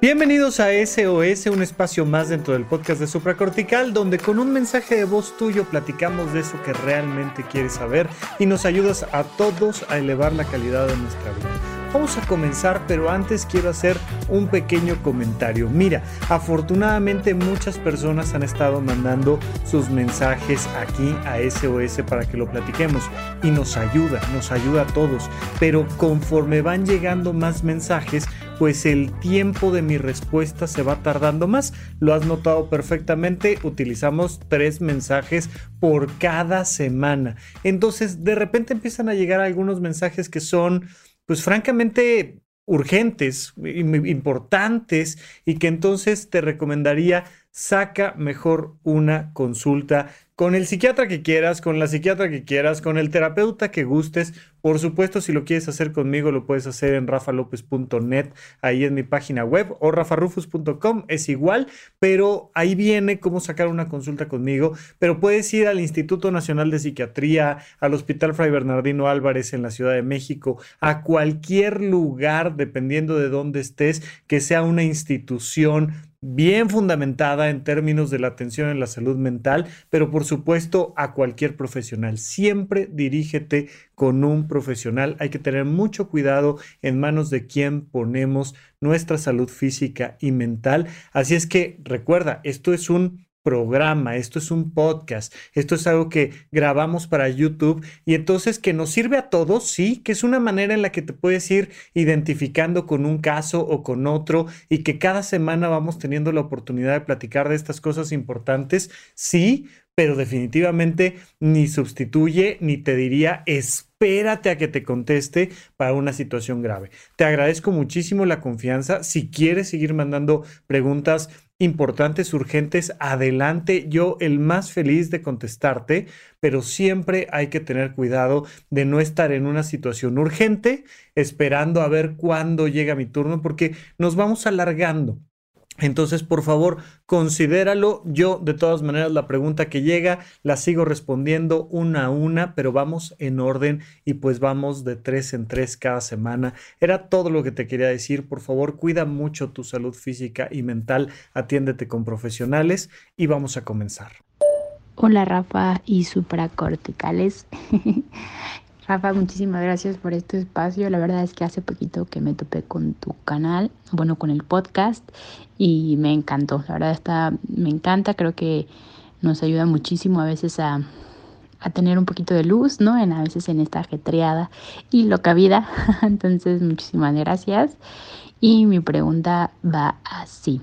Bienvenidos a SOS, un espacio más dentro del podcast de Supracortical, donde con un mensaje de voz tuyo platicamos de eso que realmente quieres saber y nos ayudas a todos a elevar la calidad de nuestra vida. Vamos a comenzar, pero antes quiero hacer un pequeño comentario. Mira, afortunadamente muchas personas han estado mandando sus mensajes aquí a SOS para que lo platiquemos y nos ayuda, nos ayuda a todos. Pero conforme van llegando más mensajes, pues el tiempo de mi respuesta se va tardando más. Lo has notado perfectamente, utilizamos tres mensajes por cada semana. Entonces, de repente empiezan a llegar algunos mensajes que son, pues francamente, urgentes, importantes y que entonces te recomendaría saca mejor una consulta con el psiquiatra que quieras, con la psiquiatra que quieras, con el terapeuta que gustes. Por supuesto, si lo quieres hacer conmigo, lo puedes hacer en rafalopez.net, ahí en mi página web, o rafarufus.com, es igual, pero ahí viene cómo sacar una consulta conmigo. Pero puedes ir al Instituto Nacional de Psiquiatría, al Hospital Fray Bernardino Álvarez en la Ciudad de México, a cualquier lugar, dependiendo de dónde estés, que sea una institución bien fundamentada en términos de la atención en la salud mental, pero por supuesto a cualquier profesional. Siempre dirígete con un profesional. Hay que tener mucho cuidado en manos de quien ponemos nuestra salud física y mental. Así es que recuerda, esto es un programa, esto es un podcast, esto es algo que grabamos para YouTube y entonces que nos sirve a todos, sí, que es una manera en la que te puedes ir identificando con un caso o con otro y que cada semana vamos teniendo la oportunidad de platicar de estas cosas importantes, sí, pero definitivamente ni sustituye ni te diría espérate a que te conteste para una situación grave. Te agradezco muchísimo la confianza. Si quieres seguir mandando preguntas importantes, urgentes, adelante. Yo el más feliz de contestarte, pero siempre hay que tener cuidado de no estar en una situación urgente esperando a ver cuándo llega mi turno, porque nos vamos alargando. Entonces, por favor, considéralo. Yo, de todas maneras, la pregunta que llega la sigo respondiendo una a una, pero vamos en orden y pues vamos de tres en tres cada semana. Era todo lo que te quería decir. Por favor, cuida mucho tu salud física y mental. Atiéndete con profesionales y vamos a comenzar. Hola Rafa y supracorticales. Rafa, muchísimas gracias por este espacio. La verdad es que hace poquito que me topé con tu canal, bueno, con el podcast y me encantó. La verdad está, me encanta, creo que nos ayuda muchísimo a veces a, tener un poquito de luz, ¿no? En a veces en esta ajetreada y loca vida. Entonces, muchísimas gracias. Y mi pregunta va así.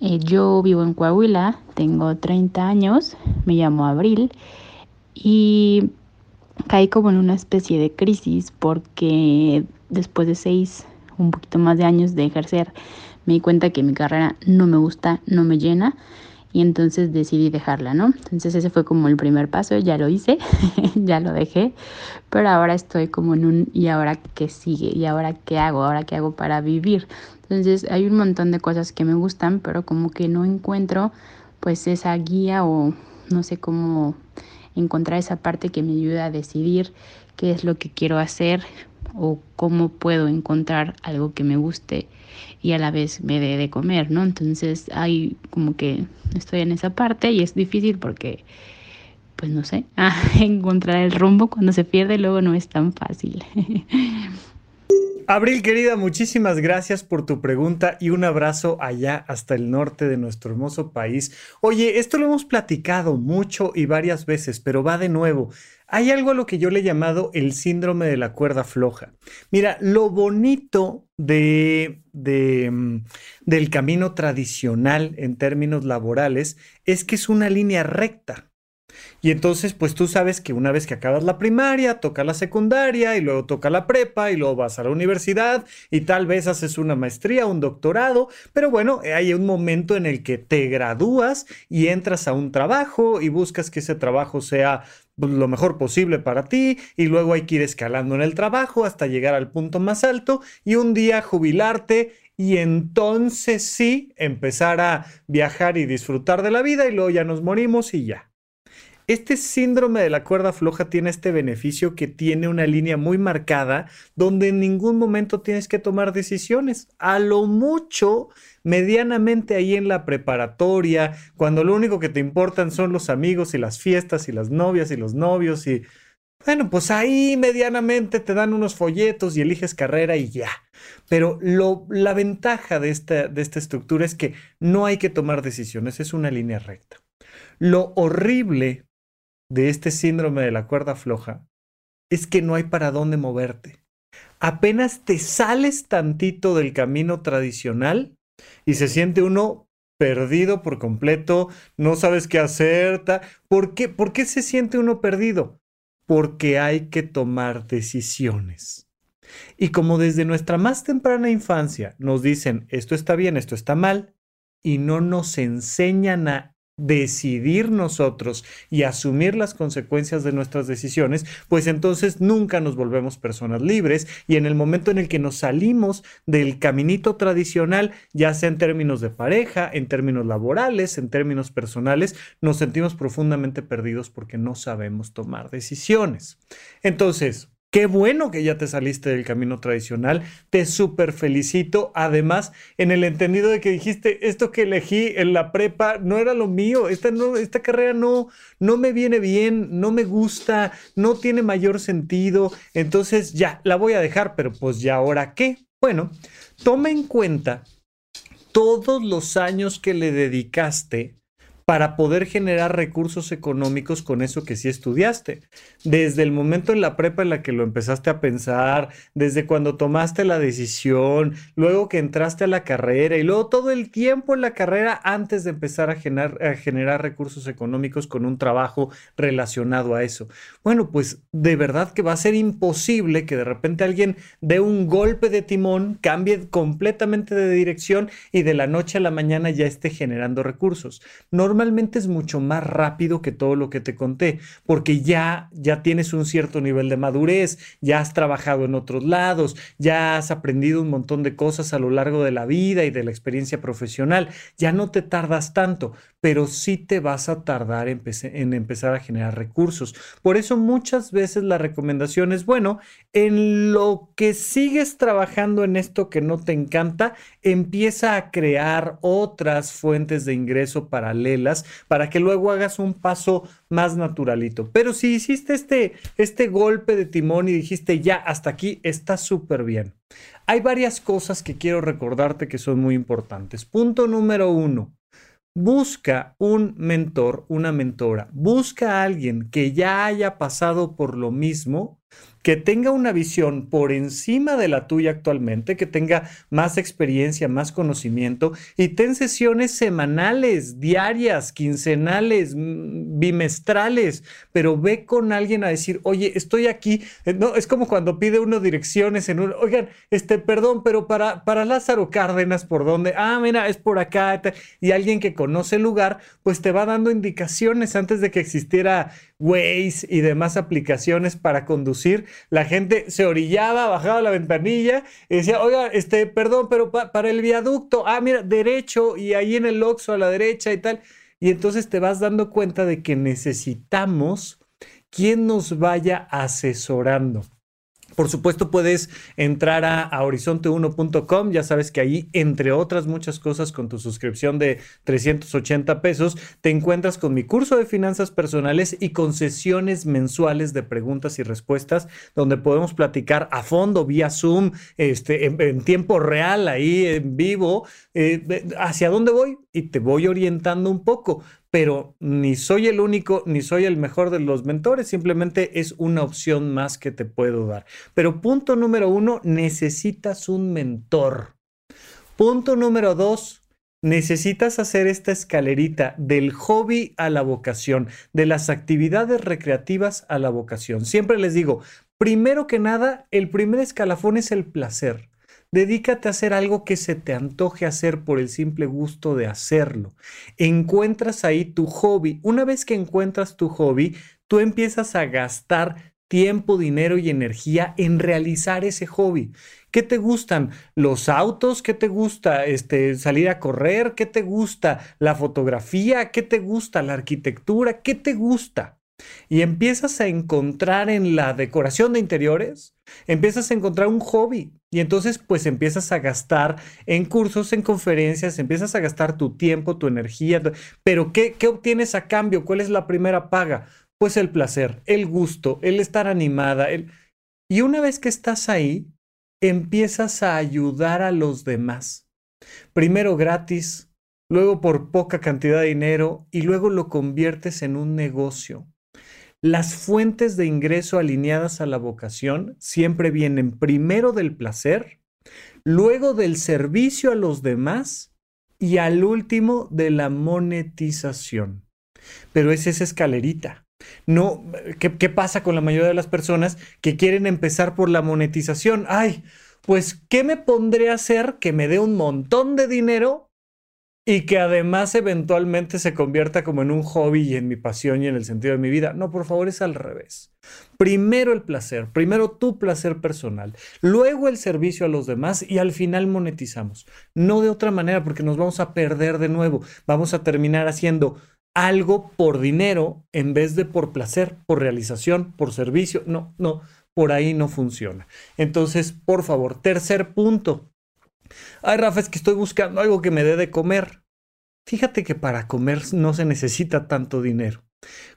Eh, yo vivo en Coahuila, tengo 30 años, me llamo Abril y caí como en una especie de crisis porque después de seis, un poquito más de años de ejercer, me di cuenta que mi carrera no me gusta, no me llena y entonces decidí dejarla, ¿no? Entonces ese fue como el primer paso, ya lo hice, ya lo dejé, pero ahora estoy como en un ¿y ahora qué sigue? ¿Y ahora qué hago? ¿Ahora qué hago para vivir? Entonces hay un montón de cosas que me gustan, pero como que no encuentro pues esa guía o no sé cómo encontrar esa parte que me ayuda a decidir qué es lo que quiero hacer o cómo puedo encontrar algo que me guste y a la vez me dé de comer, ¿no? Entonces hay como que estoy en esa parte y es difícil porque, pues no sé, encontrar el rumbo cuando se pierde luego no es tan fácil. Abril, querida, muchísimas gracias por tu pregunta y un abrazo allá hasta el norte de nuestro hermoso país. Oye, esto lo hemos platicado mucho y varias veces, pero va de nuevo. Hay algo a lo que yo le he llamado el síndrome de la cuerda floja. Mira, lo bonito de, mm, del camino tradicional en términos laborales es que es una línea recta. Y entonces, pues tú sabes que una vez que acabas la primaria, toca la secundaria y luego toca la prepa y luego vas a la universidad y tal vez haces una maestría, un doctorado, pero bueno, hay un momento en el que te gradúas y entras a un trabajo y buscas que ese trabajo sea pues, lo mejor posible para ti y luego hay que ir escalando en el trabajo hasta llegar al punto más alto y un día jubilarte y entonces sí empezar a viajar y disfrutar de la vida y luego ya nos morimos y ya. Este síndrome de la cuerda floja tiene este beneficio que tiene una línea muy marcada donde en ningún momento tienes que tomar decisiones. A lo mucho, medianamente ahí en la preparatoria, cuando lo único que te importan son los amigos y las fiestas y las novias y los novios y... Bueno, pues ahí medianamente te dan unos folletos y eliges carrera y ya. Pero la ventaja de esta, de esta estructura es que no hay que tomar decisiones, es una línea recta. Lo horrible de este síndrome de la cuerda floja es que no hay para dónde moverte. Apenas te sales tantito del camino tradicional y se siente uno perdido por completo, no sabes qué hacer. ¿Por qué? ¿Por qué se siente uno perdido? Porque hay que tomar decisiones. Y como desde nuestra más temprana infancia nos dicen esto está bien, esto está mal, y no nos enseñan a decidir nosotros y asumir las consecuencias de nuestras decisiones, pues entonces nunca nos volvemos personas libres y en el momento en el que nos salimos del caminito tradicional, ya sea en términos de pareja, en términos laborales, en términos personales, nos sentimos profundamente perdidos porque no sabemos tomar decisiones. Entonces, Qué bueno que ya te saliste del camino tradicional. Te súper felicito. Además, en el entendido de que dijiste, esto que elegí en la prepa no era lo mío. Esta, no, esta carrera no, no me viene bien, no me gusta, no tiene mayor sentido. Entonces ya, la voy a dejar, pero pues ya ahora qué. Bueno, toma en cuenta todos los años que le dedicaste para poder generar recursos económicos con eso que sí estudiaste. Desde el momento en la prepa en la que lo empezaste a pensar, desde cuando tomaste la decisión, luego que entraste a la carrera y luego todo el tiempo en la carrera antes de empezar a generar, recursos económicos con un trabajo relacionado a eso. Bueno, pues de verdad que va a ser imposible que de repente alguien dé un golpe de timón, cambie completamente de dirección y de la noche a la mañana ya esté generando recursos. Normalmente normalmente es mucho más rápido que todo lo que te conté, porque ya, ya tienes un cierto nivel de madurez, ya has trabajado en otros lados, ya has aprendido un montón de cosas a lo largo de la vida y de la experiencia profesional, ya no te tardas tanto, pero sí te vas a tardar en, en empezar a generar recursos. Por eso muchas veces la recomendación es, bueno, en lo que sigues trabajando en esto que no te encanta, empieza a crear otras fuentes de ingreso paralelas para que luego hagas un paso más naturalito. Pero si hiciste este, este golpe de timón y dijiste ya hasta aquí, está súper bien. Hay varias cosas que quiero recordarte que son muy importantes. Punto número uno. Busca un mentor, una mentora. Busca a alguien que ya haya pasado por lo mismo que tenga una visión por encima de la tuya actualmente, que tenga más experiencia, más conocimiento y ten sesiones semanales, diarias, quincenales, mm, bimestrales, pero ve con alguien a decir, oye, estoy aquí. Eh, no, es como cuando pide uno direcciones en un, oigan, este, perdón, pero para, para Lázaro Cárdenas, ¿por dónde? Ah, mira, es por acá. Y alguien que conoce el lugar, pues te va dando indicaciones antes de que existiera Waze y demás aplicaciones para conducir la gente se orillaba, bajaba la ventanilla y decía, oiga, este, perdón, pero para el viaducto, ah, mira, derecho y ahí en el Oxxo a la derecha y tal. Y entonces te vas dando cuenta de que necesitamos quien nos vaya asesorando. Por supuesto, puedes entrar a, horizonte1.com. Ya sabes que ahí, entre otras muchas cosas, con tu suscripción de 380 pesos, te encuentras con mi curso de finanzas personales y con sesiones mensuales de preguntas y respuestas, donde podemos platicar a fondo vía Zoom, este, en, tiempo real, ahí en vivo, eh, hacia dónde voy y te voy orientando un poco pero ni soy el único, ni soy el mejor de los mentores, simplemente es una opción más que te puedo dar. Pero punto número uno, necesitas un mentor. Punto número dos, necesitas hacer esta escalerita del hobby a la vocación, de las actividades recreativas a la vocación. Siempre les digo, primero que nada, el primer escalafón es el placer. Dedícate a hacer algo que se te antoje hacer por el simple gusto de hacerlo. Encuentras ahí tu hobby. Una vez que encuentras tu hobby, tú empiezas a gastar tiempo, dinero y energía en realizar ese hobby. ¿Qué te gustan? ¿Los autos? ¿Qué te gusta? Este, salir a correr? ¿Qué te gusta? ¿La fotografía? ¿Qué te gusta? ¿La arquitectura? ¿Qué te gusta? Y empiezas a encontrar en la decoración de interiores, empiezas a encontrar un hobby. Y entonces pues empiezas a gastar en cursos, en conferencias, empiezas a gastar tu tiempo, tu energía. Pero ¿qué, qué obtienes a cambio? ¿Cuál es la primera paga? Pues el placer, el gusto, el estar animada. El... Y una vez que estás ahí, empiezas a ayudar a los demás. Primero gratis, luego por poca cantidad de dinero y luego lo conviertes en un negocio. Las fuentes de ingreso alineadas a la vocación siempre vienen primero del placer, luego del servicio a los demás y al último de la monetización. Pero es esa escalerita. No, ¿qué, ¿qué, pasa con la mayoría de las personas que quieren empezar por la monetización? Ay, pues, ¿qué me pondré a hacer que me dé un montón de dinero y que además eventualmente se convierta como en un hobby y en mi pasión y en el sentido de mi vida? No, por favor, es al revés. Primero el placer, primero tu placer personal, luego el servicio a los demás y al final monetizamos. No de otra manera, porque nos vamos a perder de nuevo. Vamos a terminar haciendo algo por dinero en vez de por placer, por realización, por servicio. No, no, por ahí no funciona. Entonces, por favor, tercer punto. Ay, Rafa, es que estoy buscando algo que me dé de comer. Fíjate que para comer no se necesita tanto dinero.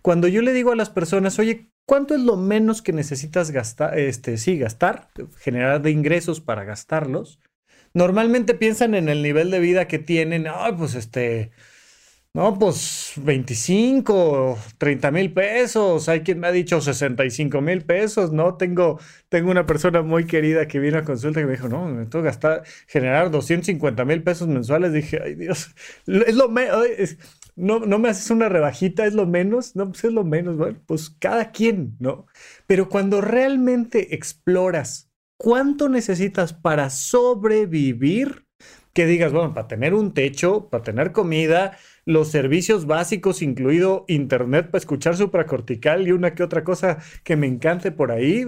Cuando yo le digo a las personas, oye, ¿cuánto es lo menos que necesitas gastar, este, sí, gastar, generar de ingresos para gastarlos? Normalmente piensan en el nivel de vida que tienen, ay, pues este, no, pues 25, 30 mil pesos. Hay quien me ha dicho 65 mil pesos, ¿no? Tengo, tengo una persona muy querida que vino a consulta y me dijo, no, me tengo que gastar, generar 250 mil pesos mensuales. Dije, ay Dios, es lo menos, no, no me haces una rebajita, es lo menos. No, pues es lo menos. Bueno, pues cada quien, ¿no? Pero cuando realmente exploras cuánto necesitas para sobrevivir, que digas, bueno, para tener un techo, para tener comida, los servicios básicos, incluido internet para escuchar supracortical y una que otra cosa que me encante por ahí,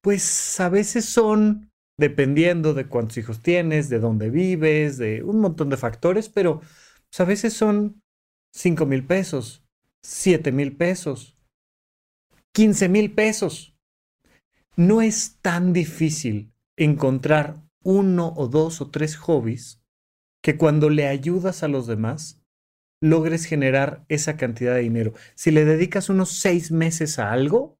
pues a veces son, dependiendo de cuántos hijos tienes, de dónde vives, de un montón de factores, pero pues, a veces son 5 mil pesos, 7 mil pesos, 15 mil pesos. No es tan difícil encontrar uno o dos o tres hobbies que cuando le ayudas a los demás logres generar esa cantidad de dinero. Si le dedicas unos seis meses a algo,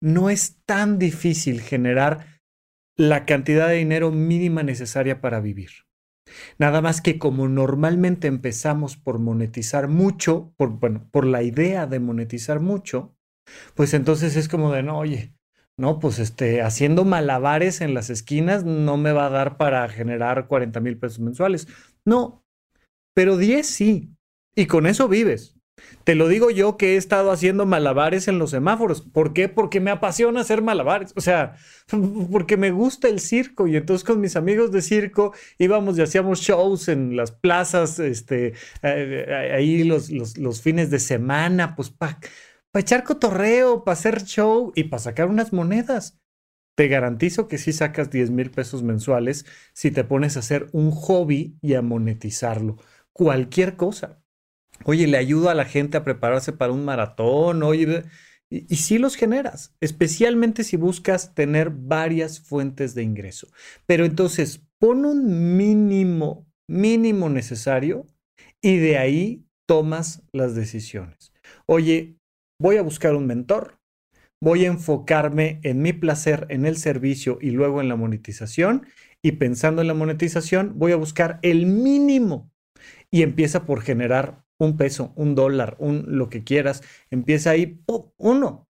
no es tan difícil generar la cantidad de dinero mínima necesaria para vivir. Nada más que como normalmente empezamos por monetizar mucho, por, bueno, por la idea de monetizar mucho, pues entonces es como de, no, oye, no, pues este, haciendo malabares en las esquinas no me va a dar para generar 40 mil pesos mensuales. No, pero 10 sí. Y con eso vives. Te lo digo yo que he estado haciendo malabares en los semáforos. ¿Por qué? Porque me apasiona hacer malabares. O sea, porque me gusta el circo. Y entonces con mis amigos de circo íbamos y hacíamos shows en las plazas, este, eh, ahí los, los, fines de semana, pues para pa echar cotorreo, para hacer show y para sacar unas monedas. Te garantizo que sí sacas 10 mil pesos mensuales si te pones a hacer un hobby y a monetizarlo. Cualquier cosa. Oye, le ayudo a la gente a prepararse para un maratón, oye, y, y sí los generas, especialmente si buscas tener varias fuentes de ingreso. Pero entonces, pon un mínimo, mínimo necesario y de ahí tomas las decisiones. Oye, voy a buscar un mentor, voy a enfocarme en mi placer, en el servicio y luego en la monetización. Y pensando en la monetización, voy a buscar el mínimo y empieza por generar un peso, un dólar, un lo que quieras, empieza ahí, uno.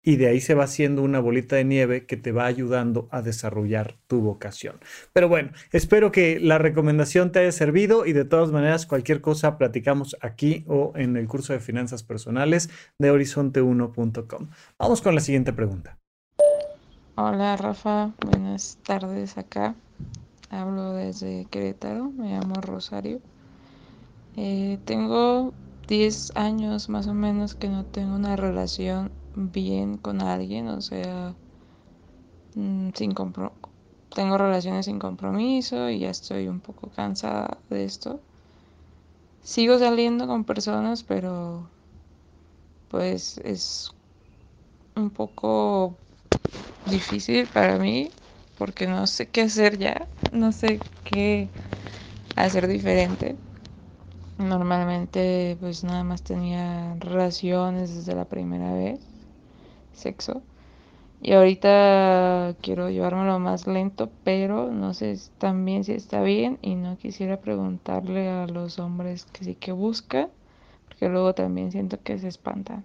Y de ahí se va haciendo una bolita de nieve que te va ayudando a desarrollar tu vocación. Pero bueno, espero que la recomendación te haya servido y de todas maneras cualquier cosa platicamos aquí o en el curso de finanzas personales de horizonte1.com. Vamos con la siguiente pregunta. Hola Rafa, buenas tardes acá. Hablo desde Querétaro, me llamo Rosario. Eh, tengo 10 años más o menos que no tengo una relación bien con alguien, o sea, mm, sin tengo relaciones sin compromiso y ya estoy un poco cansada de esto. Sigo saliendo con personas, pero pues es un poco difícil para mí porque no sé qué hacer ya, no sé qué hacer diferente. Normalmente pues nada más tenía relaciones desde la primera vez, sexo. Y ahorita quiero llevármelo más lento, pero no sé también si está bien y no quisiera preguntarle a los hombres que sí que busca, porque luego también siento que se espantan.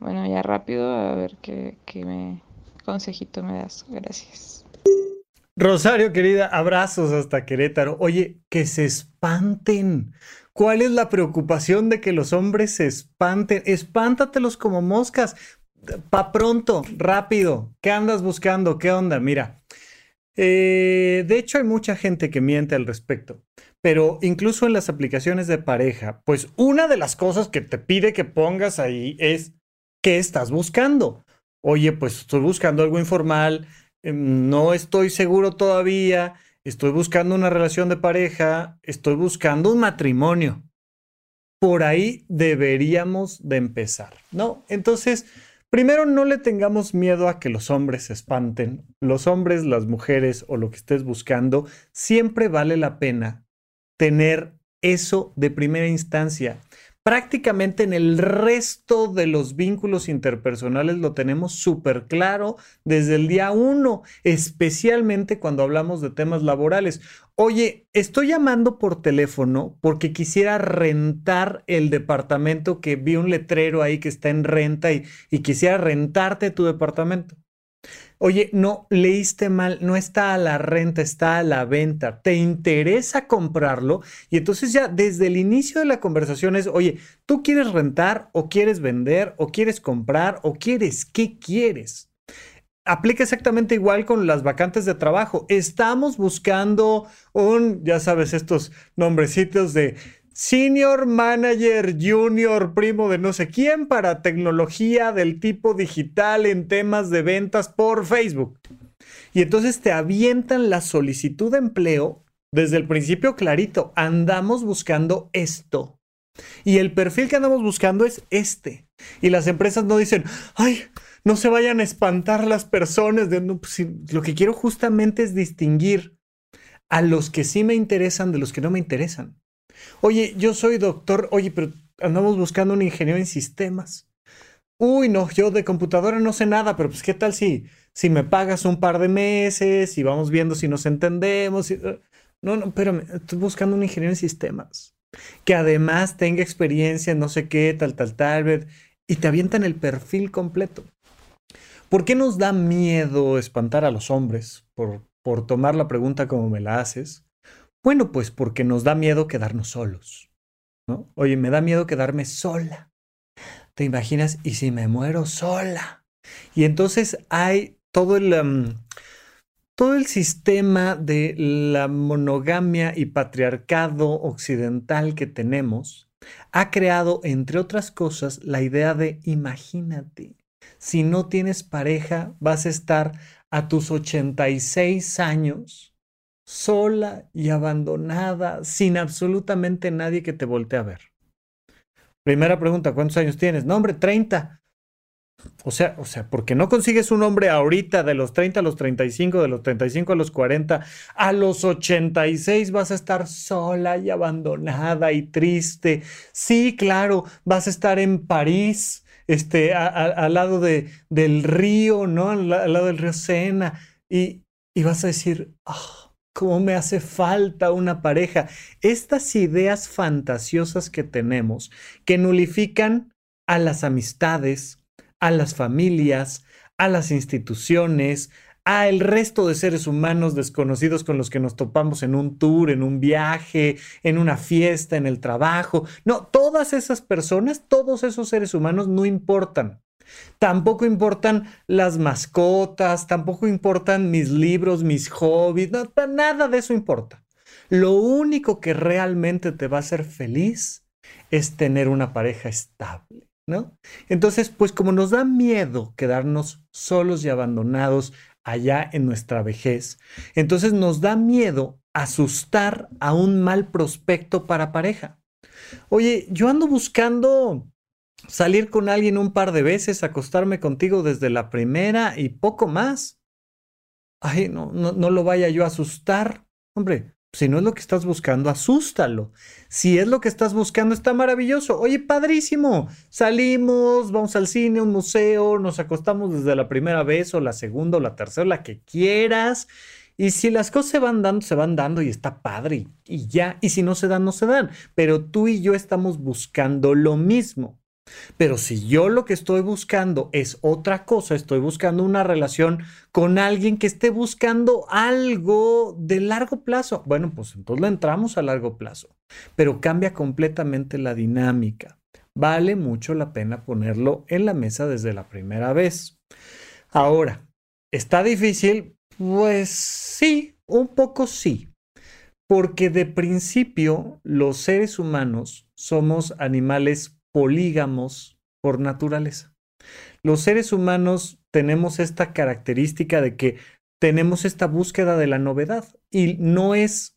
Bueno, ya rápido, a ver qué, qué me consejito me das. Gracias. Rosario, querida, abrazos hasta Querétaro. Oye, que se espanten. ¿Cuál es la preocupación de que los hombres se espanten? Espántatelos como moscas. Pa pronto, rápido. ¿Qué andas buscando? ¿Qué onda? Mira. Eh, de hecho, hay mucha gente que miente al respecto. Pero incluso en las aplicaciones de pareja, pues una de las cosas que te pide que pongas ahí es ¿qué estás buscando? Oye, pues estoy buscando algo informal, em, no estoy seguro todavía, estoy buscando una relación de pareja, estoy buscando un matrimonio. Por ahí deberíamos de empezar, ¿no? Entonces, primero no le tengamos miedo a que los hombres se espanten. Los hombres, las mujeres o lo que estés buscando, siempre vale la pena tener eso de primera instancia prácticamente en el resto de los vínculos interpersonales lo tenemos súper claro desde el día uno, especialmente cuando hablamos de temas laborales. Oye, estoy llamando por teléfono porque quisiera rentar el departamento que vi un letrero ahí que está en renta y, y quisiera rentarte tu departamento. Oye, no, leíste mal, no está a la renta, está a la venta. ¿Te interesa comprarlo? Y entonces ya desde el inicio de la conversación es, oye, ¿tú quieres rentar o quieres vender o quieres comprar o quieres qué quieres? Aplica exactamente igual con las vacantes de trabajo. Estamos buscando un, ya sabes, estos nombrecitos de Senior Manager Junior Primo de no sé quién para tecnología del tipo digital en temas de ventas por Facebook. Y entonces te avientan la solicitud de empleo desde el principio clarito. Andamos buscando esto. Y el perfil que andamos buscando es este. Y las empresas no dicen, ay, no se vayan a espantar las personas. De, pues, lo que quiero justamente es distinguir a los que sí me interesan de los que no me interesan. Oye, yo soy doctor, oye, pero andamos buscando un ingeniero en sistemas. Uy, no, yo de computadora no sé nada, pero pues qué tal si, si me pagas un par de meses y vamos viendo si nos entendemos. Uh, no, no, pero estoy buscando un ingeniero en sistemas que además tenga experiencia en no sé qué, tal, tal, tal, y te avientan el perfil completo. ¿Por qué nos da miedo espantar a los hombres por, por tomar la pregunta como me la haces? Bueno, pues porque nos da miedo quedarnos solos. Oye, me da miedo quedarme sola. ¿Te imaginas? ¿Y si me muero sola? Y entonces hay todo el, todo el sistema de la monogamia y patriarcado occidental que tenemos ha creado, entre otras cosas, la idea de imagínate, si no tienes pareja, vas a estar a tus 86 años sola y abandonada, sin absolutamente nadie que te voltee a ver. Primera pregunta, ¿cuántos años tienes? No, hombre, 30. O sea, o sea, porque no consigues un hombre ahorita de los 30 a los 35, de los 35 a los 40, a los 86 vas a estar sola y abandonada y triste. Sí, claro, vas a estar en París, este, al lado de, del río, ¿no? Al, lado del río Sena, y, y vas a decir, ah, cómo me hace falta una pareja. Estas ideas fantasiosas que tenemos que nulifican a las amistades, a las familias, a las instituciones, a el resto de seres humanos desconocidos con los que nos topamos en un tour, en un viaje, en una fiesta, en el trabajo. No, todas esas personas, todos esos seres humanos no importan. Tampoco importan las mascotas, tampoco importan mis libros, mis hobbies, nada de eso importa. Lo único que realmente te va a hacer feliz es tener una pareja estable. ¿no? Entonces, pues como nos da miedo quedarnos solos y abandonados allá en nuestra vejez, entonces nos da miedo asustar a un mal prospecto para pareja. Oye, yo ando buscando salir con alguien un par de veces, acostarme contigo desde la primera y poco más. Ay, no, no, no lo vaya yo a asustar. Hombre, si no es lo que estás buscando, asústalo. Si es lo que estás buscando, está maravilloso. Oye, padrísimo. Salimos, vamos al cine, un museo, nos acostamos desde la primera vez o la segunda o la tercera, la que quieras. Y si las cosas se van dando, se van dando y está padre y ya. Y si no se dan, no se dan. Pero tú y yo estamos buscando lo mismo. Pero si yo lo que estoy buscando es otra cosa, estoy buscando una relación con alguien que esté buscando algo de largo plazo, bueno, pues entonces lo entramos a largo plazo, pero cambia completamente la dinámica. Vale mucho la pena ponerlo en la mesa desde la primera vez. Ahora, ¿está difícil? Pues sí, un poco sí, porque de principio los seres humanos somos animales polígamos por naturaleza. Los seres humanos tenemos esta característica de que tenemos esta búsqueda de la novedad y no es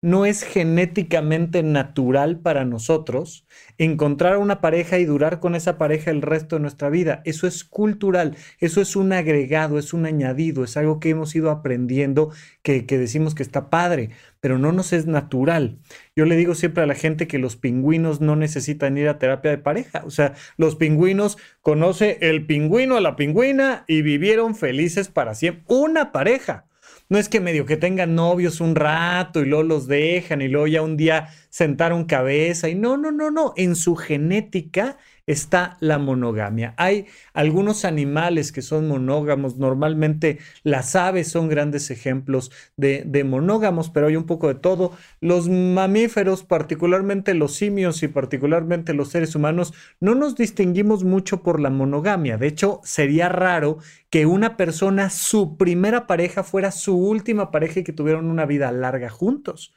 no es genéticamente natural para nosotros encontrar una pareja y durar con esa pareja el resto de nuestra vida. Eso es cultural, eso es un agregado, es un añadido, es algo que hemos ido aprendiendo que, decimos que está padre, pero no nos es natural. Yo le digo siempre a la gente que los pingüinos no necesitan ir a terapia de pareja. O sea, los pingüinos conoce el pingüino a la pingüina y vivieron felices para siempre. Una pareja. No es que medio que tengan novios un rato y luego los dejan y luego ya un día sentaron cabeza y no, no, no, no. En su genética está la monogamia. Hay algunos animales que son monógamos, normalmente las aves son grandes ejemplos de, de, monógamos, pero hay un poco de todo. Los mamíferos, particularmente los simios y particularmente los seres humanos, no nos distinguimos mucho por la monogamia. De hecho, sería raro que una persona, su primera pareja, fuera su última pareja y que tuvieran una vida larga juntos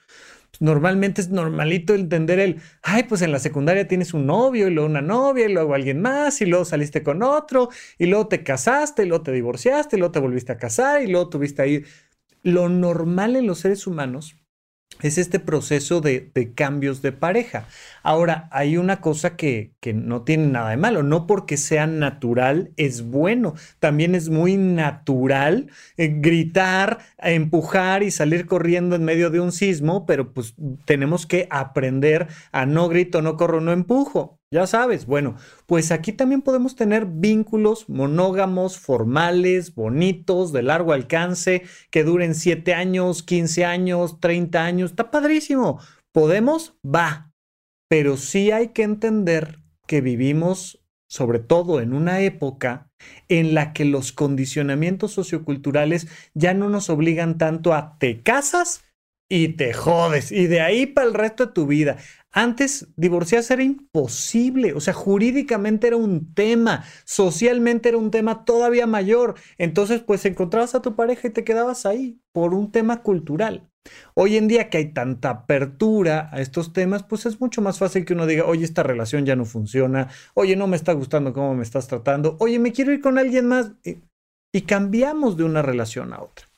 normalmente es normalito entender el, ay, pues en la secundaria tienes un novio y luego una novia y luego alguien más y luego saliste con otro y luego te casaste y luego te divorciaste y luego te volviste a casar y luego tuviste ahí. Lo normal en los seres humanos es este proceso de, cambios de pareja. Ahora, hay una cosa que, que, no tiene nada de malo, no porque sea natural es bueno, también es muy natural eh, gritar, empujar y salir corriendo en medio de un sismo, pero pues tenemos que aprender a no grito, no corro, no empujo. Ya sabes, bueno, pues aquí también podemos tener vínculos monógamos, formales, bonitos, de largo alcance, que duren 7 años, 15 años, 30 años. Está padrísimo. ¿Podemos? Va. Pero sí hay que entender que vivimos, sobre todo en una época en la que los condicionamientos socioculturales ya no nos obligan tanto a te casas y te jodes. Y de ahí para el resto de tu vida. Antes divorciarse era imposible, o sea, jurídicamente era un tema, socialmente era un tema todavía mayor. Entonces, pues encontrabas a tu pareja y te quedabas ahí por un tema cultural. Hoy en día que hay tanta apertura a estos temas, pues es mucho más fácil que uno diga, oye, esta relación ya no funciona, oye, no me está gustando cómo me estás tratando, oye, me quiero ir con alguien más. Y, cambiamos de una relación a otra.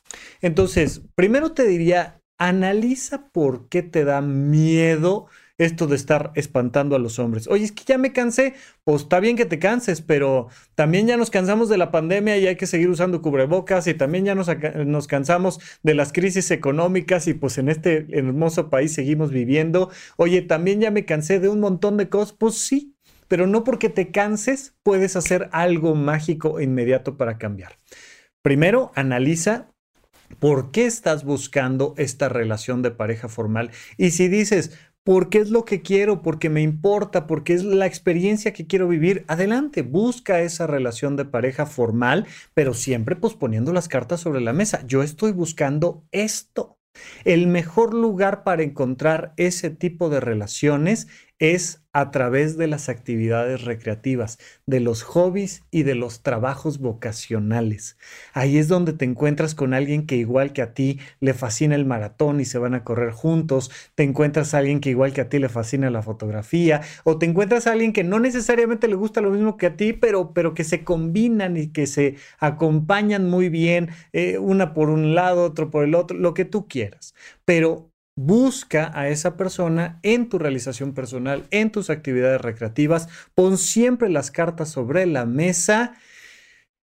Entonces, primero te diría, analiza por qué te da miedo esto de estar espantando a los hombres. Oye, es que ya me cansé. Pues está bien que te canses, pero también ya nos cansamos de la pandemia y hay que seguir usando cubrebocas y también ya nos, nos cansamos de las crisis económicas y pues en este hermoso país seguimos viviendo. Oye, también ya me cansé de un montón de cosas. Pues sí, pero no porque te canses puedes hacer algo mágico e inmediato para cambiar. Primero, analiza ¿Por qué estás buscando esta relación de pareja formal? Y si dices, porque es lo que quiero, porque me importa, porque es la experiencia que quiero vivir. Adelante, busca esa relación de pareja formal, pero siempre posponiendo las cartas sobre la mesa. Yo estoy buscando esto. El mejor lugar para encontrar ese tipo de relaciones es a través de las actividades recreativas, de los hobbies y de los trabajos vocacionales. Ahí es donde te encuentras con alguien que igual que a ti le fascina el maratón y se van a correr juntos, te encuentras a alguien que igual que a ti le fascina la fotografía, o te encuentras a alguien que no necesariamente le gusta lo mismo que a ti, pero, pero que se combinan y que se acompañan muy bien, eh, una por un lado, otro por el otro, lo que tú quieras. Pero Busca a esa persona en tu realización personal, en tus actividades recreativas. Pon siempre las cartas sobre la mesa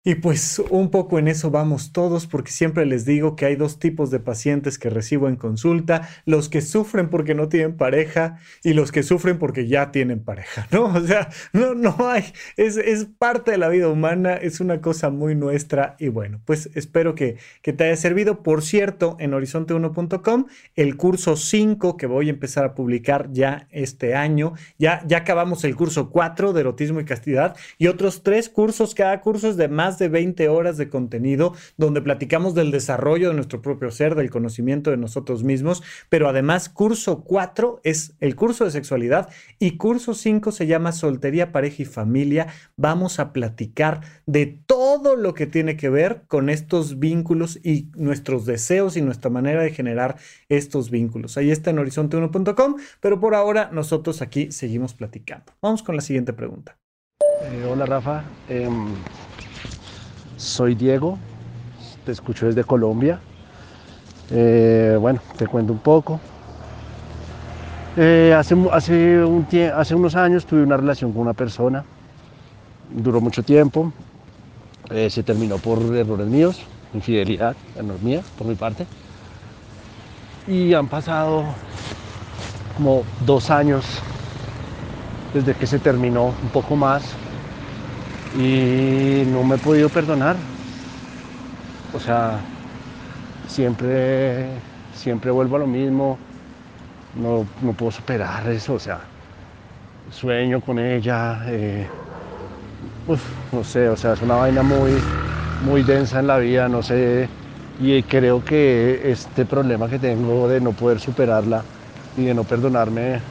y pues un poco en eso vamos todos, porque siempre les digo que hay dos tipos de pacientes que recibo en consulta, los que sufren porque no tienen pareja y los que sufren porque ya tienen pareja, ¿no? O sea, no, no hay, es, es parte de la vida humana, es una cosa muy nuestra y bueno, pues espero que, que te haya servido. Por cierto, en horizonte1.com, el curso 5 que voy a empezar a publicar ya este año, ya, ya acabamos el curso 4 de erotismo y castidad y otros tres cursos, cada curso es de más de 20 horas de contenido donde platicamos del desarrollo de nuestro propio ser, del conocimiento de nosotros mismos, pero además curso 4 es el curso de sexualidad y curso 5 se llama soltería, pareja y familia. Vamos a platicar de todo lo que tiene que ver con estos vínculos y nuestros deseos y nuestra manera de generar estos vínculos. Ahí está en horizonte1.com, pero por ahora nosotros aquí seguimos platicando. Vamos con la siguiente pregunta. Eh, hola Rafa, em, soy Diego, te escucho desde Colombia. Eh, bueno, te cuento un poco. Eh, hace, hace, un hace unos años tuve una relación con una persona, duró mucho tiempo, eh, se terminó por errores míos, infidelidad, error mía, por mi parte. Y han pasado como dos años desde que se terminó, un poco más, y no me he podido perdonar. O sea, siempre, siempre vuelvo a lo mismo, no, puedo superar eso, o sea, sueño con ella, eh, no sé, o sea, es una vaina muy, muy densa en la vida, no sé, y creo que este problema que tengo de no poder superarla y de no perdonarme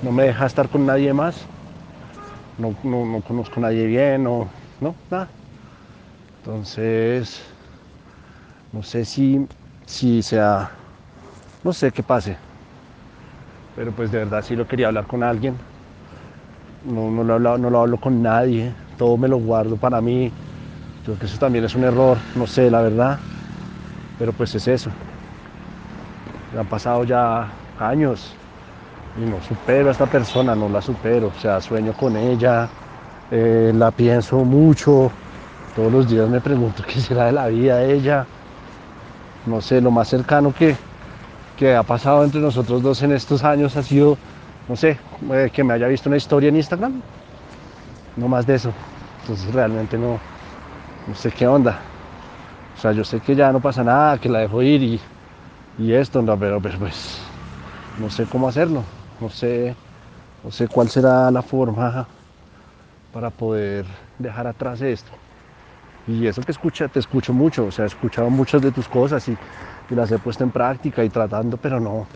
no me deja estar con nadie más no, conozco a nadie bien, no, no, nada. Entonces, no sé si, si sea, no sé qué pase, pero pues de verdad sí lo quería hablar con alguien. No, no, lo, no lo hablo con nadie, todo me lo guardo para mí. Creo que eso también es un error, no sé, la verdad, pero pues es eso. Han pasado ya años, y no supero a esta persona, no la supero, o sea, sueño con ella, eh, la pienso mucho, todos los días me pregunto qué será de la vida de ella, no sé, lo más cercano que, que ha pasado entre nosotros dos en estos años ha sido, no sé, eh, que me haya visto una historia en Instagram, no más de eso, entonces realmente no, no sé qué onda, o sea, yo sé que ya no pasa nada, que la dejo ir y, y esto, no, pero, pero pues no sé cómo hacerlo no sé, no sé cuál será la forma para poder dejar atrás esto. Y eso que escucha, te escucho mucho, o sea, he escuchado muchas de tus cosas y, las he puesto en práctica y tratando, pero no.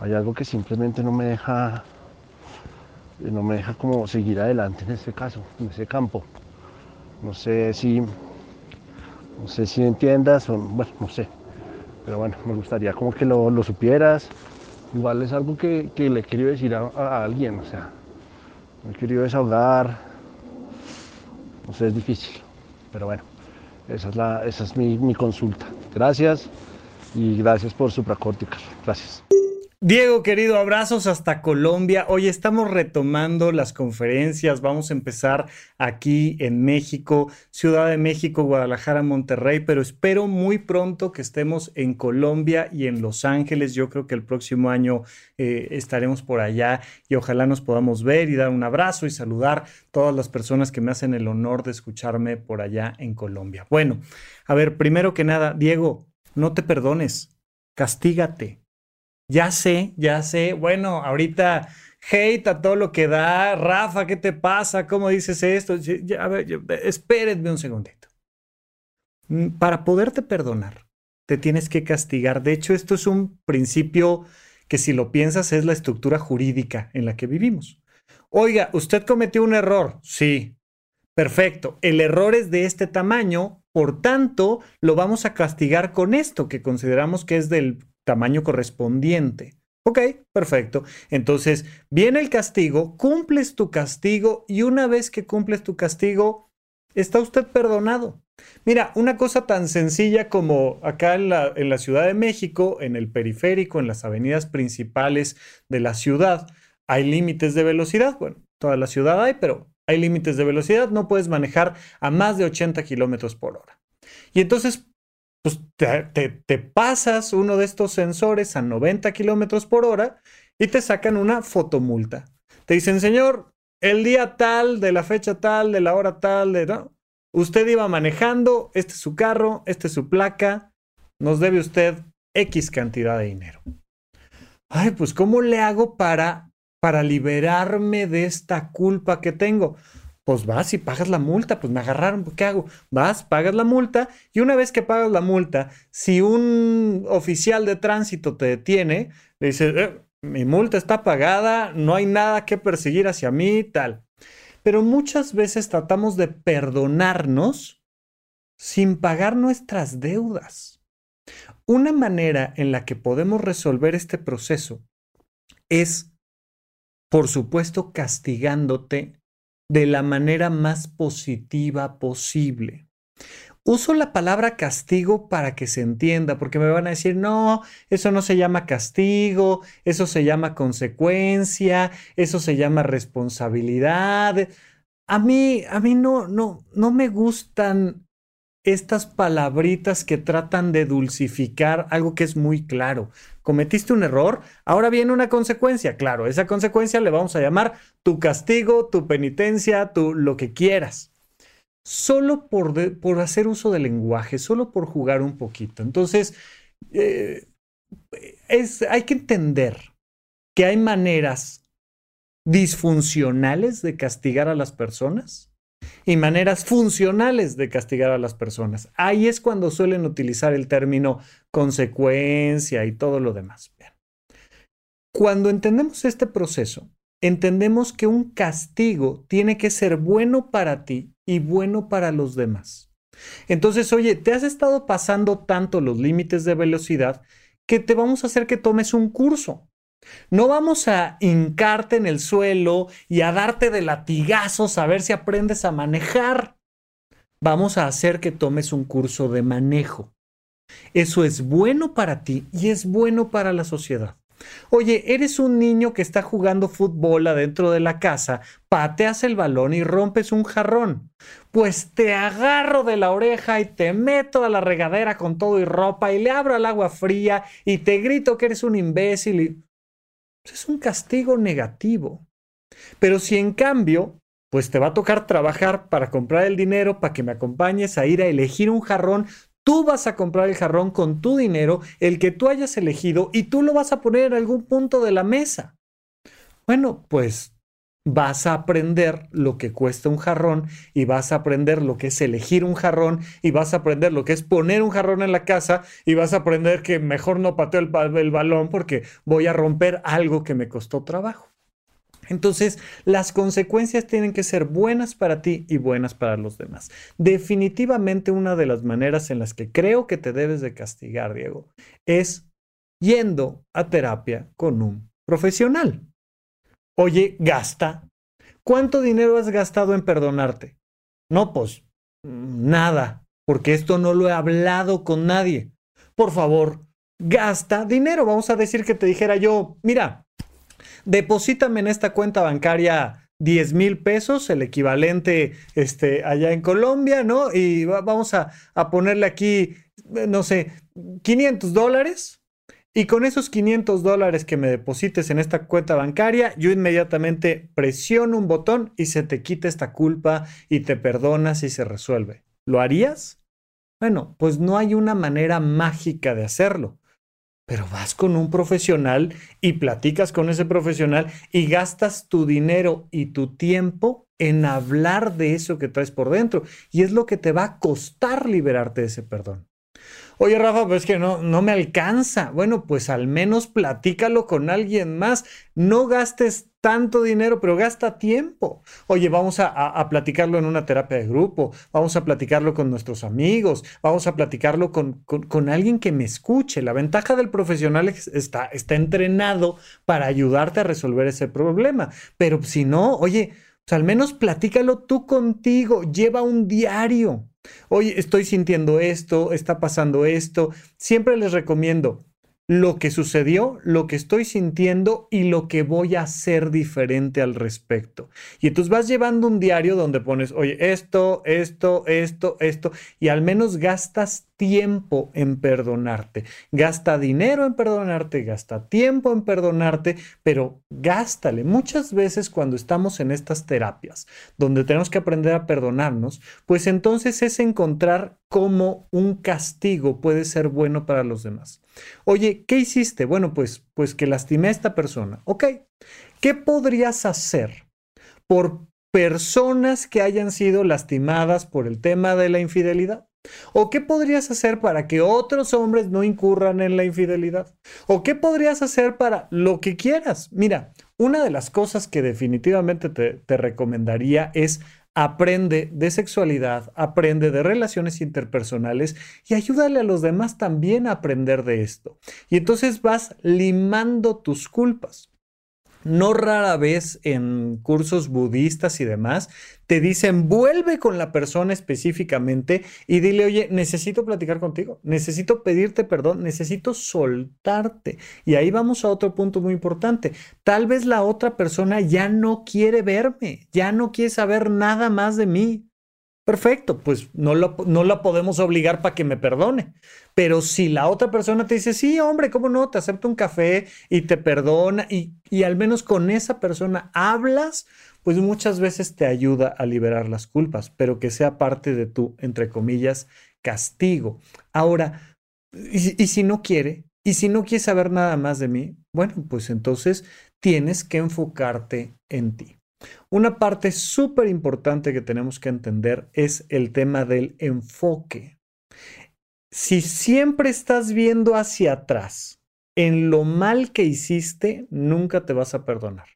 Hay algo que simplemente no me deja, no me deja como seguir adelante en este caso, en ese campo. No sé si, no sé si entiendas o, bueno, no sé. Pero bueno, me gustaría como que lo, lo supieras igual es algo que, le quiero decir a, alguien, o sea, me querido desahogar, no sé, es difícil, pero bueno, esa es, la, esa es mi, mi consulta. Gracias y gracias por Supracórtica. Gracias. Diego, querido, abrazos hasta Colombia. Hoy estamos retomando las conferencias. Vamos a empezar aquí en México, Ciudad de México, Guadalajara, Monterrey, pero espero muy pronto que estemos en Colombia y en Los Ángeles. Yo creo que el próximo año eh, estaremos por allá y ojalá nos podamos ver y dar un abrazo y saludar todas las personas que me hacen el honor de escucharme por allá en Colombia. Bueno, a ver, primero que nada, Diego, no te perdones, castígate ya sé, ya sé, bueno, ahorita hate a todo lo que da, Rafa, ¿qué te pasa? ¿Cómo dices esto? a ver, espérenme un segundito. Mm, para poderte perdonar, te tienes que castigar. De hecho, esto es un principio que si lo piensas es la estructura jurídica en la que vivimos. Oiga, usted cometió un error. Sí. Perfecto. El error es de este tamaño, por tanto, lo vamos a castigar con esto que consideramos que es del tamaño correspondiente. Ok, perfecto. Entonces, viene el castigo, cumples tu castigo y una vez que cumples tu castigo, está usted perdonado. Mira, una cosa tan sencilla como acá en la, en la, Ciudad de México, en el periférico, en las avenidas principales de la ciudad, hay límites de velocidad. Bueno, toda la ciudad hay, pero hay límites de velocidad. No puedes manejar a más de 80 kilómetros por hora. Y entonces, pues te, te, pasas uno de estos sensores a 90 kilómetros por hora y te sacan una fotomulta. Te dicen, señor, el día tal, de la fecha tal, de la hora tal, de... Usted iba manejando, este es su carro, esta es su placa, nos debe usted X cantidad de dinero. Ay, pues ¿cómo le hago para, para liberarme de esta culpa que tengo? Pues vas y pagas la multa, pues me agarraron, ¿qué hago? Vas, pagas la multa y una vez que pagas la multa, si un oficial de tránsito te detiene, le dices, eh, mi multa está pagada, no hay nada que perseguir hacia mí, tal pero muchas veces tratamos de perdonarnos sin pagar nuestras deudas. Una manera en la que podemos resolver este proceso es, por supuesto, castigándote de la manera más positiva posible. Uso la palabra castigo para que se entienda, porque me van a decir, no, eso no se llama castigo, eso se llama consecuencia, eso se llama responsabilidad. A mí, a mí no, no, no me gustan estas palabritas que tratan de dulcificar algo que es muy claro. Cometiste un error, ahora viene una consecuencia. Claro, esa consecuencia le vamos a llamar tu castigo, tu penitencia, tu lo que quieras solo por, por hacer uso del lenguaje, solo por jugar un poquito. Entonces, eh, es, hay que entender que hay maneras disfuncionales de castigar a las personas y maneras funcionales de castigar a las personas. Ahí es cuando suelen utilizar el término consecuencia y todo lo demás. Cuando entendemos este proceso, entendemos que un castigo tiene que ser bueno para ti y bueno para los demás. Entonces, oye, te has estado pasando tanto los límites de velocidad que te vamos a hacer que tomes un curso. No vamos a hincarte en el suelo y a darte de latigazos a ver si aprendes a manejar. Vamos a hacer que tomes un curso de manejo. Eso es bueno para ti y es bueno para la sociedad. Oye, eres un niño que está jugando fútbol adentro de la casa, pateas el balón y rompes un jarrón. Pues te agarro de la oreja y te meto a la regadera con todo y ropa y le abro al agua fría y te grito que eres un imbécil. Y... Es un castigo negativo. Pero si en cambio pues te va a tocar trabajar para comprar el dinero, para que me acompañes a ir a elegir un jarrón Tú vas a comprar el jarrón con tu dinero, el que tú hayas elegido, y tú lo vas a poner en algún punto de la mesa. Bueno, pues vas a aprender lo que cuesta un jarrón y vas a aprender lo que es elegir un jarrón y vas a aprender lo que es poner un jarrón en la casa y vas a aprender que mejor no pateo el, el balón porque voy a romper algo que me costó trabajo. Entonces, las consecuencias tienen que ser buenas para ti y buenas para los demás. Definitivamente una de las maneras en las que creo que te debes de castigar, Diego, es yendo a terapia con un profesional. Oye, gasta. ¿Cuánto dinero has gastado en perdonarte? No, pues nada, porque esto no lo he hablado con nadie. Por favor, gasta dinero. Vamos a decir que te dijera yo, mira, deposítame en esta cuenta bancaria 10 mil pesos, el equivalente este, allá en Colombia, ¿no? Y vamos a, a ponerle aquí, no sé, 500 dólares. Y con esos 500 dólares que me deposites en esta cuenta bancaria, yo inmediatamente presiono un botón y se te quita esta culpa y te perdonas y se resuelve. ¿Lo harías? Bueno, pues no hay una manera mágica de hacerlo pero vas con un profesional y platicas con ese profesional y gastas tu dinero y tu tiempo en hablar de eso que traes por dentro. Y es lo que te va a costar liberarte de ese perdón. Oye, Rafa, pues es que no, no me alcanza. Bueno, pues al menos platícalo con alguien más. No gastes tanto dinero, pero gasta tiempo. Oye, vamos a, platicarlo en una terapia de grupo, vamos a platicarlo con nuestros amigos, vamos a platicarlo con, con, alguien que me escuche. La ventaja del profesional está, está entrenado para ayudarte a resolver ese problema. Pero si no, oye, al menos platícalo tú contigo, lleva un diario. Oye, estoy sintiendo esto, está pasando esto. Siempre les recomiendo lo que sucedió, lo que estoy sintiendo y lo que voy a hacer diferente al respecto. Y entonces vas llevando un diario donde pones, oye, esto, esto, esto, esto, y al menos gastas tiempo en perdonarte. Gasta dinero en perdonarte, gasta tiempo en perdonarte, pero gástale. Muchas veces cuando estamos en estas terapias, donde tenemos que aprender a perdonarnos, pues entonces es encontrar cómo un castigo puede ser bueno para los demás. Oye, ¿qué hiciste? Bueno, pues, pues que lastimé a esta persona. Ok, ¿qué podrías hacer por personas que hayan sido lastimadas por el tema de la infidelidad? ¿O qué podrías hacer para que otros hombres no incurran en la infidelidad? ¿O qué podrías hacer para lo que quieras? Mira, una de las cosas que definitivamente te, recomendaría es aprende de sexualidad, aprende de relaciones interpersonales y ayúdale a los demás también a aprender de esto. Y entonces vas limando tus culpas. No rara vez en cursos budistas y demás te dicen vuelve con la persona específicamente y dile, oye, necesito platicar contigo, necesito pedirte perdón, necesito soltarte. Y ahí vamos a otro punto muy importante. Tal vez la otra persona ya no quiere verme, ya no quiere saber nada más de mí. Perfecto, pues no, no la podemos obligar para que me perdone. Pero si la otra persona te dice, sí, hombre, ¿cómo no? Te acepta un café y te perdona y, y al menos con esa persona hablas, pues muchas veces te ayuda a liberar las culpas, pero que sea parte de tu, entre comillas, castigo. Ahora, y si no quiere, y si no quiere saber nada más de mí, bueno, pues entonces tienes que enfocarte en ti. Una parte súper importante que tenemos que entender es el tema del enfoque. Si siempre estás viendo hacia atrás en lo mal que hiciste, nunca te vas a perdonar.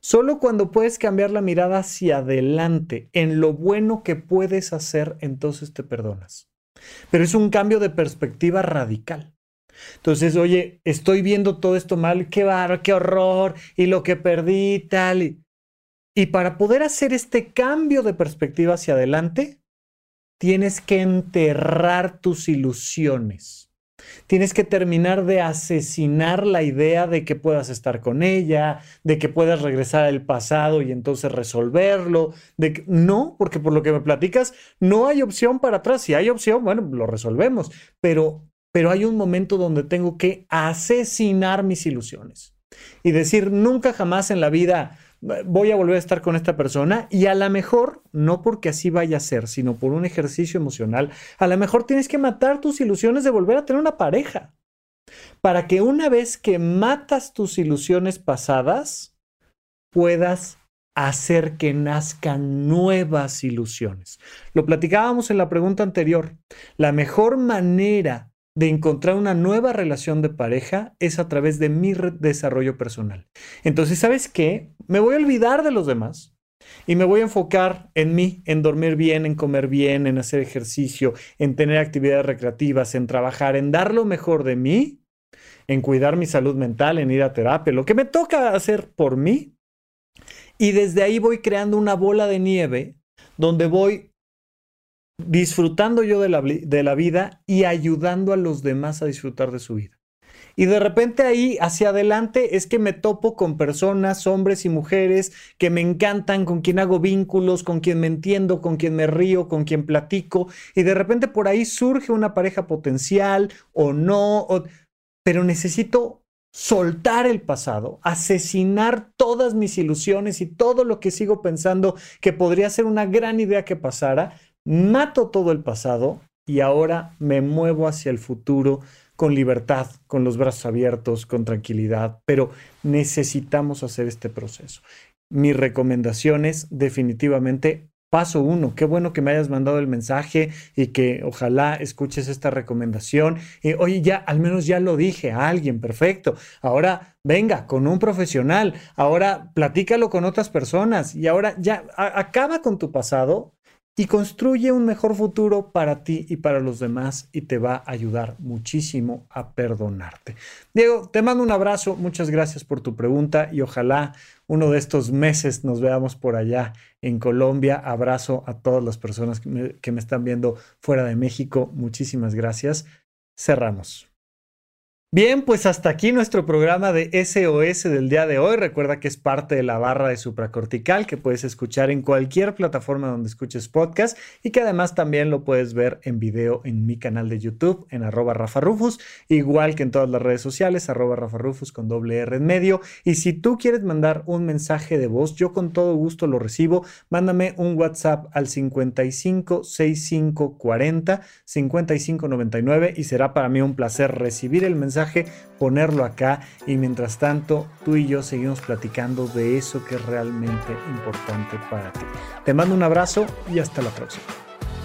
Solo cuando puedes cambiar la mirada hacia adelante en lo bueno que puedes hacer, entonces te perdonas. Pero es un cambio de perspectiva radical. Entonces, oye, estoy viendo todo esto mal, qué barro, qué horror, y lo que perdí, tal. Y para poder hacer este cambio de perspectiva hacia adelante, tienes que enterrar tus ilusiones. Tienes que terminar de asesinar la idea de que puedas estar con ella, de que puedas regresar al pasado y entonces resolverlo. De no, porque por lo que me platicas, no hay opción para atrás. Si hay opción, bueno, lo resolvemos. Pero, pero hay un momento donde tengo que asesinar mis ilusiones y decir nunca jamás en la vida voy a volver a estar con esta persona y a lo mejor, no porque así vaya a ser, sino por un ejercicio emocional, a lo mejor tienes que matar tus ilusiones de volver a tener una pareja. Para que una vez que matas tus ilusiones pasadas, puedas hacer que nazcan nuevas ilusiones. Lo platicábamos en la pregunta anterior. La mejor manera de encontrar una nueva relación de pareja es a través de mi desarrollo personal. Entonces, ¿sabes qué? Me voy a olvidar de los demás y me voy a enfocar en mí, en dormir bien, en comer bien, en hacer ejercicio, en tener actividades recreativas, en trabajar, en dar lo mejor de mí, en cuidar mi salud mental, en ir a terapia, lo que me toca hacer por mí. Y desde ahí voy creando una bola de nieve donde voy disfrutando yo de la, de la, vida y ayudando a los demás a disfrutar de su vida. Y de repente ahí hacia adelante es que me topo con personas, hombres y mujeres que me encantan, con quien hago vínculos, con quien me entiendo, con quien me río, con quien platico. Y de repente por ahí surge una pareja potencial o no, pero necesito soltar el pasado, asesinar todas mis ilusiones y todo lo que sigo pensando que podría ser una gran idea que pasara mato todo el pasado y ahora me muevo hacia el futuro con libertad, con los brazos abiertos, con tranquilidad, pero necesitamos hacer este proceso. Mi recomendación es definitivamente paso uno. Qué bueno que me hayas mandado el mensaje y que ojalá escuches esta recomendación. Y, oye, ya, al menos ya lo dije a alguien, perfecto. Ahora venga con un profesional, ahora platícalo con otras personas y ahora ya acaba con tu pasado y construye un mejor futuro para ti y para los demás y te va a ayudar muchísimo a perdonarte. Diego, te mando un abrazo, muchas gracias por tu pregunta y ojalá uno de estos meses nos veamos por allá en Colombia. Abrazo a todas las personas que me, que me están viendo fuera de México, muchísimas gracias. Cerramos. Bien, pues hasta aquí nuestro programa de SOS del día de hoy. Recuerda que es parte de la barra de supracortical que puedes escuchar en cualquier plataforma donde escuches podcast y que además también lo puedes ver en video en mi canal de YouTube en arroba Rafa Rufus, igual que en todas las redes sociales, arroba Rafa Rufus con doble R en medio. Y si tú quieres mandar un mensaje de voz, yo con todo gusto lo recibo. Mándame un WhatsApp al 55 65 40 55 99 y será para mí un placer recibir el mensaje ponerlo acá y mientras tanto tú y yo seguimos platicando de eso que es realmente importante para ti. Te mando un abrazo y hasta la próxima.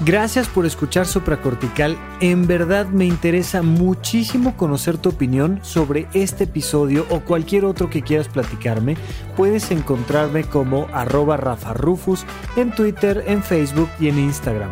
Gracias por escuchar Supracortical. En verdad me interesa muchísimo conocer tu opinión sobre este episodio o cualquier otro que quieras platicarme. Puedes encontrarme como arroba Rafa Rufus en Twitter, en Facebook y en Instagram.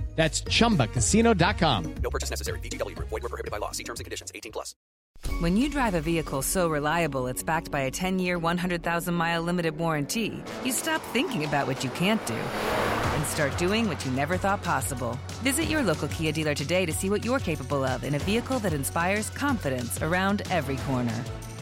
That's ChumbaCasino.com. No purchase necessary. VGW. Void were prohibited by law. See terms and conditions. 18 plus. When you drive a vehicle so reliable it's backed by a 10-year, 100,000-mile limited warranty, you stop thinking about what you can't do and start doing what you never thought possible. Visit your local Kia dealer today to see what you're capable of in a vehicle that inspires confidence around every corner.